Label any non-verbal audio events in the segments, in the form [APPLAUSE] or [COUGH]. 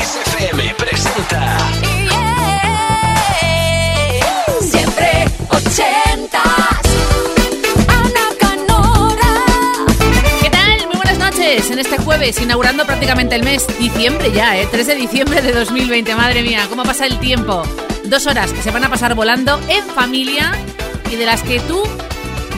XFM presenta. Siempre ochentas. Ana Canora. ¿Qué tal? Muy buenas noches. En este jueves, inaugurando prácticamente el mes, diciembre ya, ¿eh? 3 de diciembre de 2020. Madre mía, cómo pasa el tiempo. Dos horas que se van a pasar volando en familia y de las que tú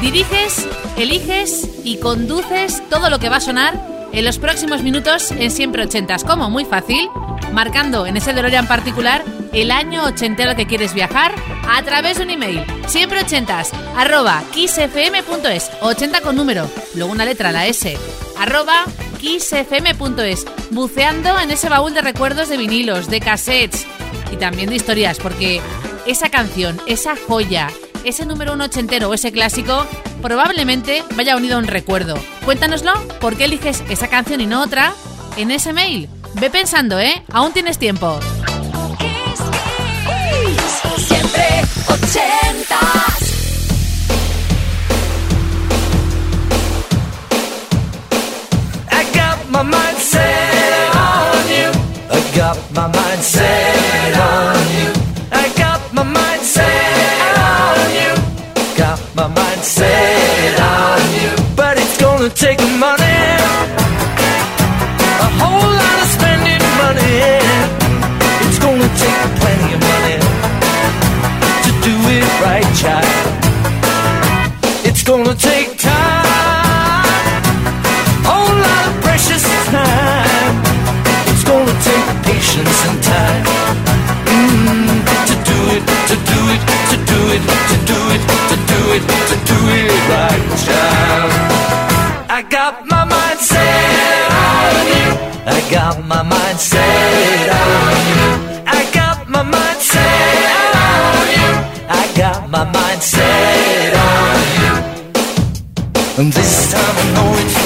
diriges, eliges y conduces todo lo que va a sonar en los próximos minutos en Siempre Ochentas. ¿Cómo? Muy fácil. Marcando en ese DeLorean particular el año ochentero que quieres viajar a través de un email. Siempre ochentas, arroba kissfm.es. 80 con número, luego una letra, la S. Arroba kissfm.es. Buceando en ese baúl de recuerdos de vinilos, de cassettes y también de historias, porque esa canción, esa joya, ese número uno ochentero o ese clásico probablemente vaya unido a un recuerdo. Cuéntanoslo, ¿por qué eliges esa canción y no otra? En ese mail. Ve pensando, ¿eh? Aún tienes tiempo. Siempre ochentas. I got my mind set on you. I got my mind set on you. I got my mind set on you. Got my mind set on you. But it's gonna take got my mind set on you. I got my mind set on you. I got my mind set on you. And this time I know it's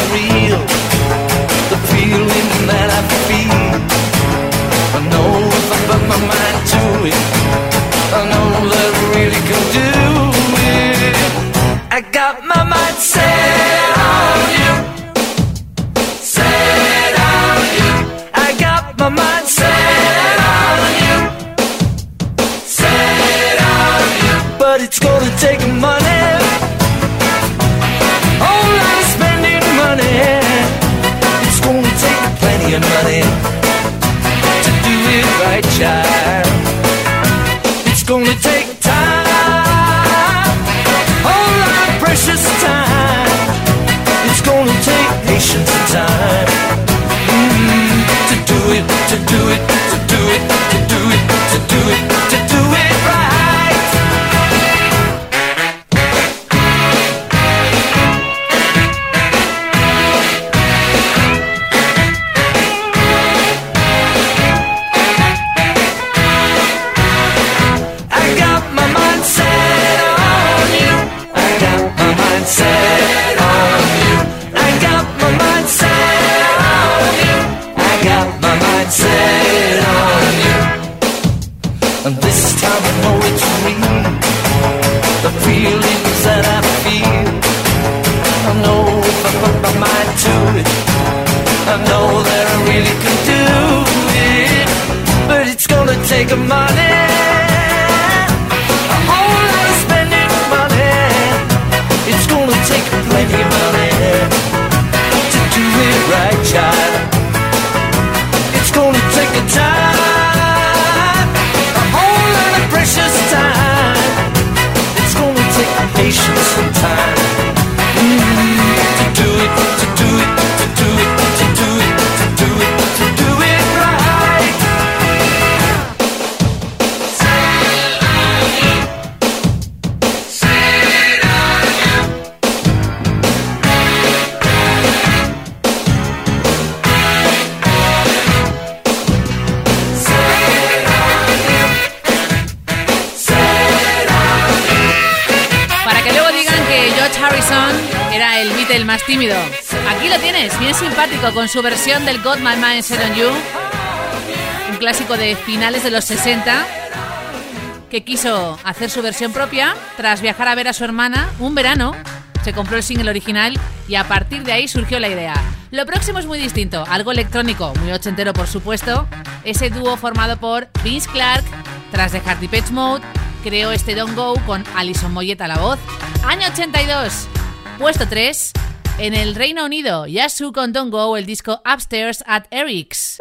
con su versión del Got My Mind Set on You. Un clásico de finales de los 60 que quiso hacer su versión propia tras viajar a ver a su hermana un verano. Se compró el single original y a partir de ahí surgió la idea. Lo próximo es muy distinto, algo electrónico, muy ochentero por supuesto. Ese dúo formado por Vince Clark, tras dejar Depeche Mode, creó este Don't Go con Alison Moyet a la voz. Año 82, puesto 3. En el Reino Unido, Yasu con Don't Go, el disco Upstairs at Eric's.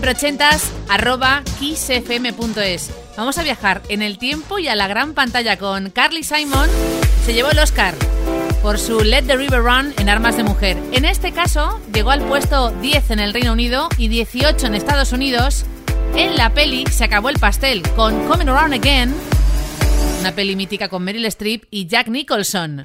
Siempre arroba kissfm.es. Vamos a viajar en el tiempo y a la gran pantalla con Carly Simon. Se llevó el Oscar por su Let the River Run en Armas de Mujer. En este caso, llegó al puesto 10 en el Reino Unido y 18 en Estados Unidos. En la peli se acabó el pastel con Coming Around Again, una peli mítica con Meryl Streep y Jack Nicholson.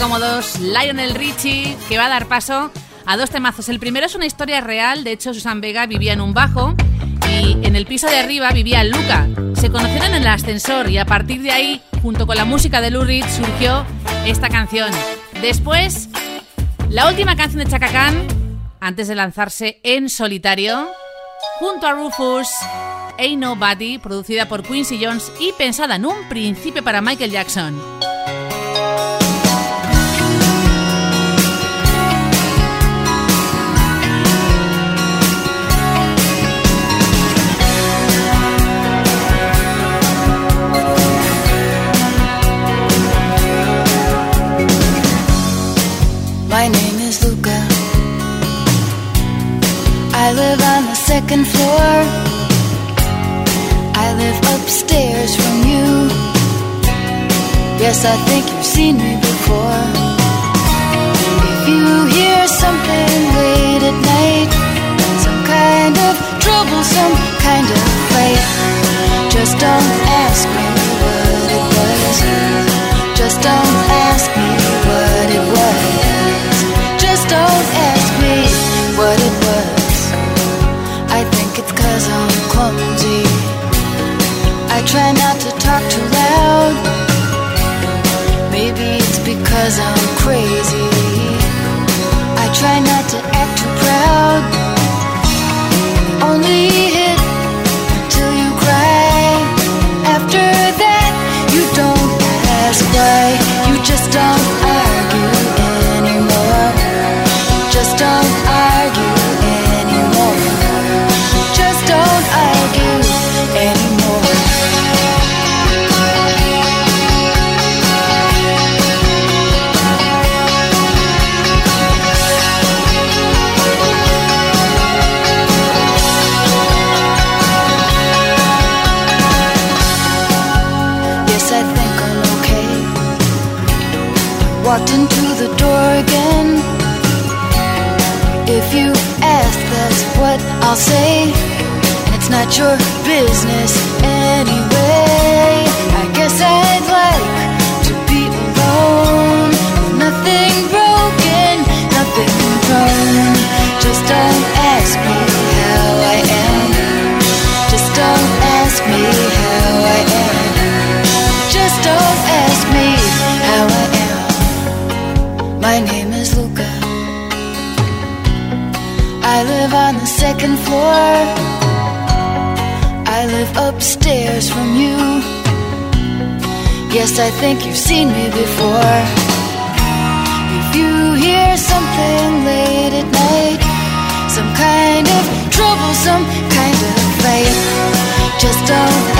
Cómodos, Lionel Richie, que va a dar paso a dos temazos. El primero es una historia real, de hecho Susan Vega vivía en un bajo y en el piso de arriba vivía Luca. Se conocieron en el ascensor y a partir de ahí, junto con la música de Lou surgió esta canción. Después, la última canción de Chaka Khan, antes de lanzarse en solitario junto a Rufus. Ain't Nobody, producida por Quincy Jones y pensada en un principio para Michael Jackson. My name is Luca. I live on the second floor. I live upstairs from you. Yes, I think you've seen me before. If you hear something late at night, some kind of trouble, some kind of fight, just don't it's because I'm crazy. I try not to act Walked into the door again. If you ask, that's what I'll say. And it's not your business the second floor. I live upstairs from you. Yes, I think you've seen me before. If you hear something late at night, some kind of trouble, some kind of fight, just don't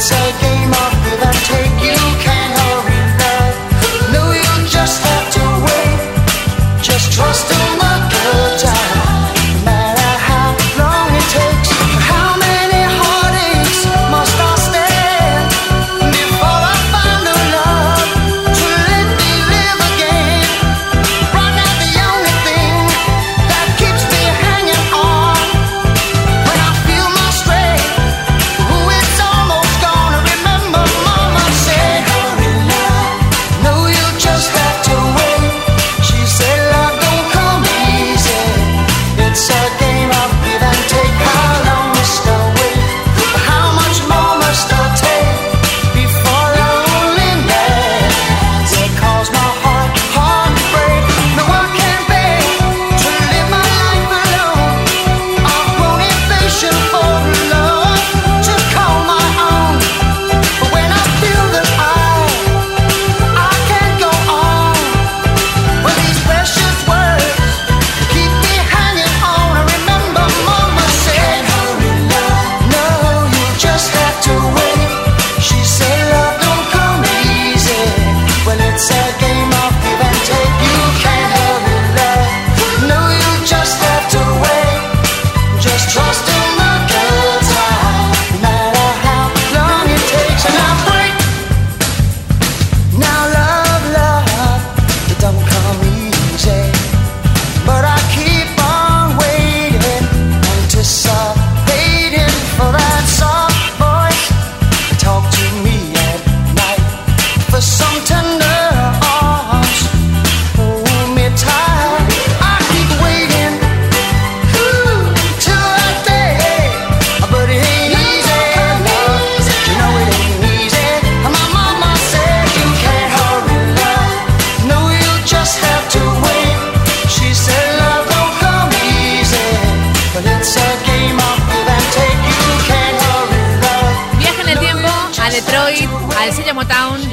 it's over.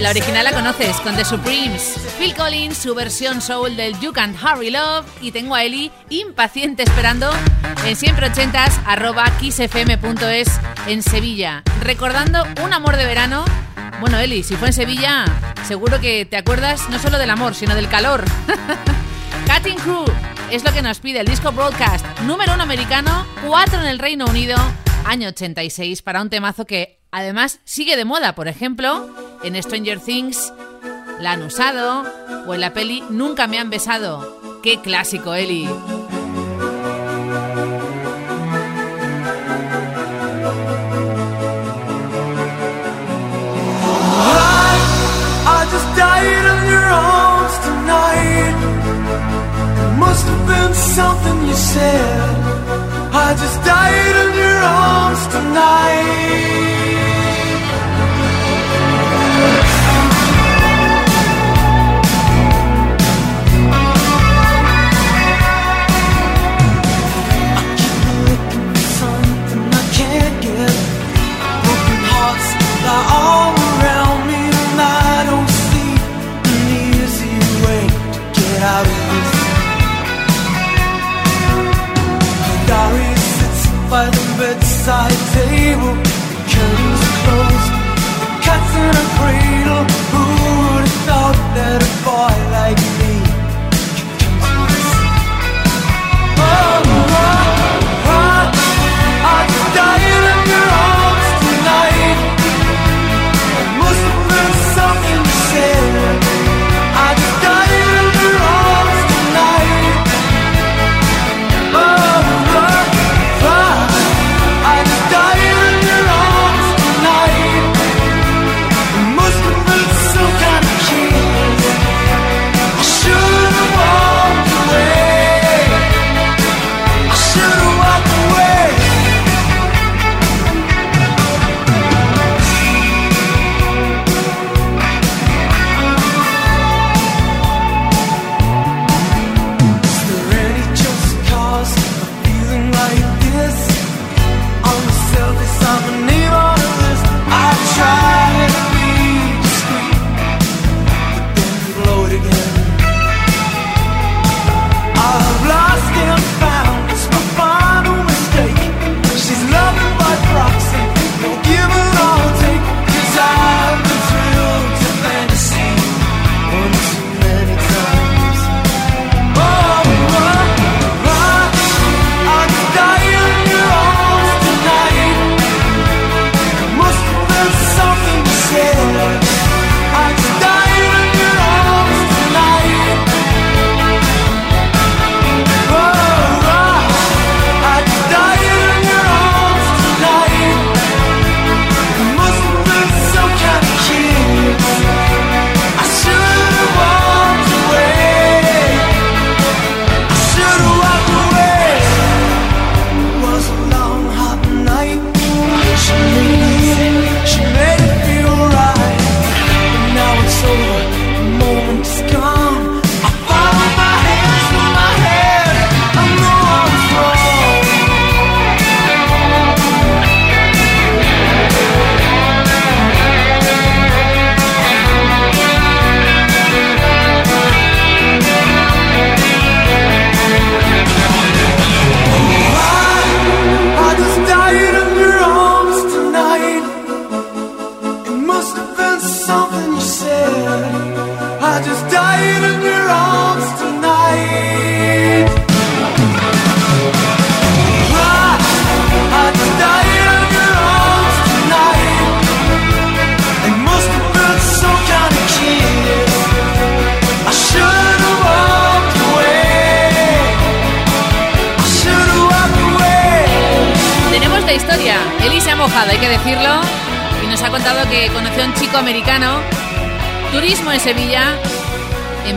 La original la conoces con The Supremes, Phil Collins, su versión soul del You Can't Hurry Love y tengo a Eli impaciente esperando en siempre ochentas arroba kissfm.es en Sevilla. Recordando un amor de verano. Bueno Eli, si fue en Sevilla, seguro que te acuerdas no solo del amor, sino del calor. [LAUGHS] Cutting Crew es lo que nos pide el disco Broadcast, número uno americano, cuatro en el Reino Unido año 86, para un temazo que además sigue de moda, por ejemplo, en Stranger Things la han usado o en la peli Nunca me han besado. ¡Qué clásico, Eli! must have been something you said I just died in your arms tonight.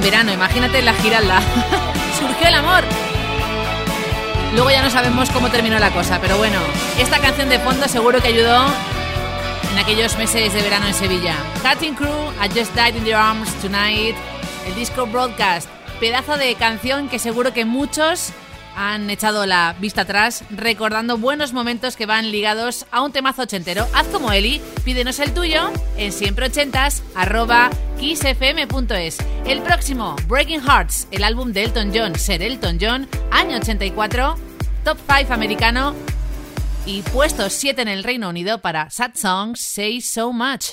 verano, imagínate la giralda. [LAUGHS] Surgió el amor. Luego ya no sabemos cómo terminó la cosa, pero bueno, esta canción de fondo seguro que ayudó en aquellos meses de verano en Sevilla. Cutting Crew, I Just Died in Your Arms Tonight, el disco Broadcast, pedazo de canción que seguro que muchos han echado la vista atrás recordando buenos momentos que van ligados a un temazo ochentero. Haz como Eli, pídenos el tuyo en siempreochentas arroba kissfm.es. El próximo, Breaking Hearts, el álbum de Elton John, Ser Elton John, año 84, top 5 americano y puesto 7 en el Reino Unido para Sad Songs Say So Much.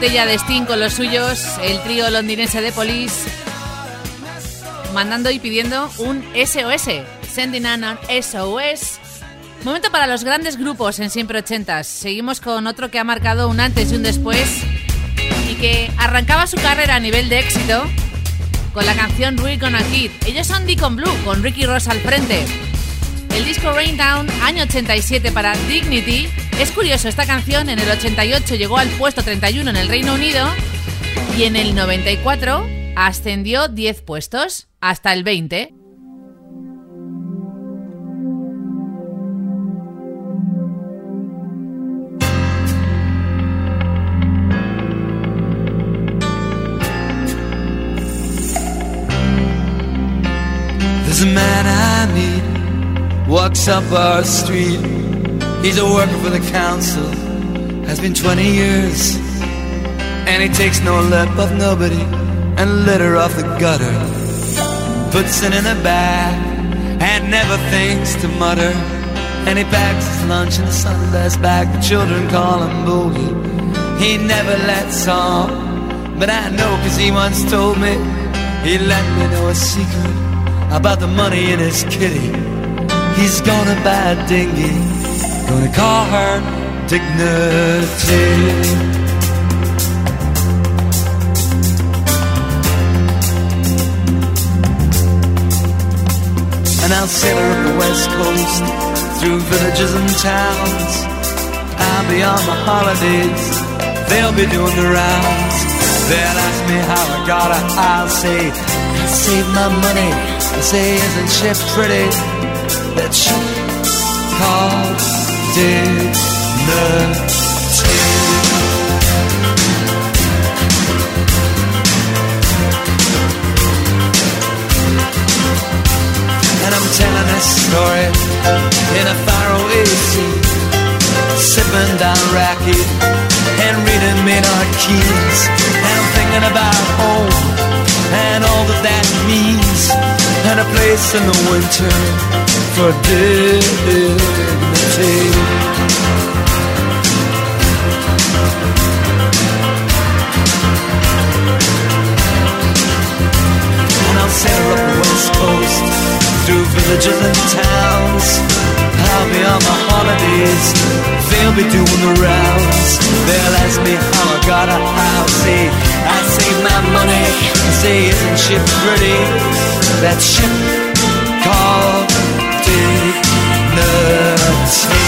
botella de Sting con los suyos, el trío londinense de Police, mandando y pidiendo un SOS, Sending an SOS. Momento para los grandes grupos en Siempre Ochentas. Seguimos con otro que ha marcado un antes y un después y que arrancaba su carrera a nivel de éxito con la canción We're Gonna Kid. Ellos son Deacon Blue con Ricky Ross al frente. El disco Rain Down, año 87 para Dignity es curioso, esta canción en el 88 llegó al puesto 31 en el Reino Unido y en el 94 ascendió 10 puestos hasta el 20. There's a man I meet, walks up our street. He's a worker for the council, has been 20 years. And he takes no lip of nobody and litter off the gutter. Puts it in a bag and never thinks to mutter. And he packs his lunch in a Sunday's bag. The children call him Boogie. He never lets on, but I know cause he once told me. He let me know a secret about the money in his kitty. He's gonna buy a dinghy, gonna call her Dignity. And I'll sail her up the west coast through villages and towns. I'll be on my holidays, they'll be doing the rounds. They'll ask me how I got her, I'll say, I saved my money. They say, isn't she pretty? That ship called Dignity. And I'm telling this story in a faraway sea, sipping down Racky and reading Maynard Keynes. And I'm thinking about home and all that that means, and a place in the winter for And I'll sail up the west coast through villages and towns. I'll be on my holidays, they'll be doing the rounds. They'll ask me how I got a house. Say, I saved my money. Say, isn't she pretty? That ship called Dignity eternity.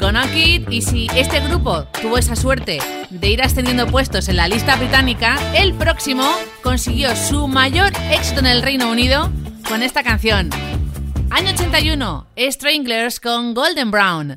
Gonna Kid. Y si este grupo tuvo esa suerte de ir ascendiendo puestos en la lista británica, el próximo consiguió su mayor éxito en el Reino Unido con esta canción. Año 81, Stranglers con Golden Brown.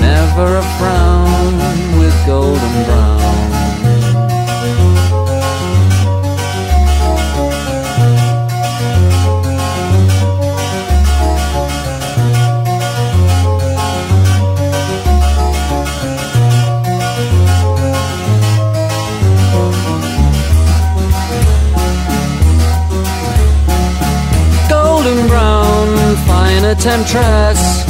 never a frown with golden brown. Golden brown, fine a temptress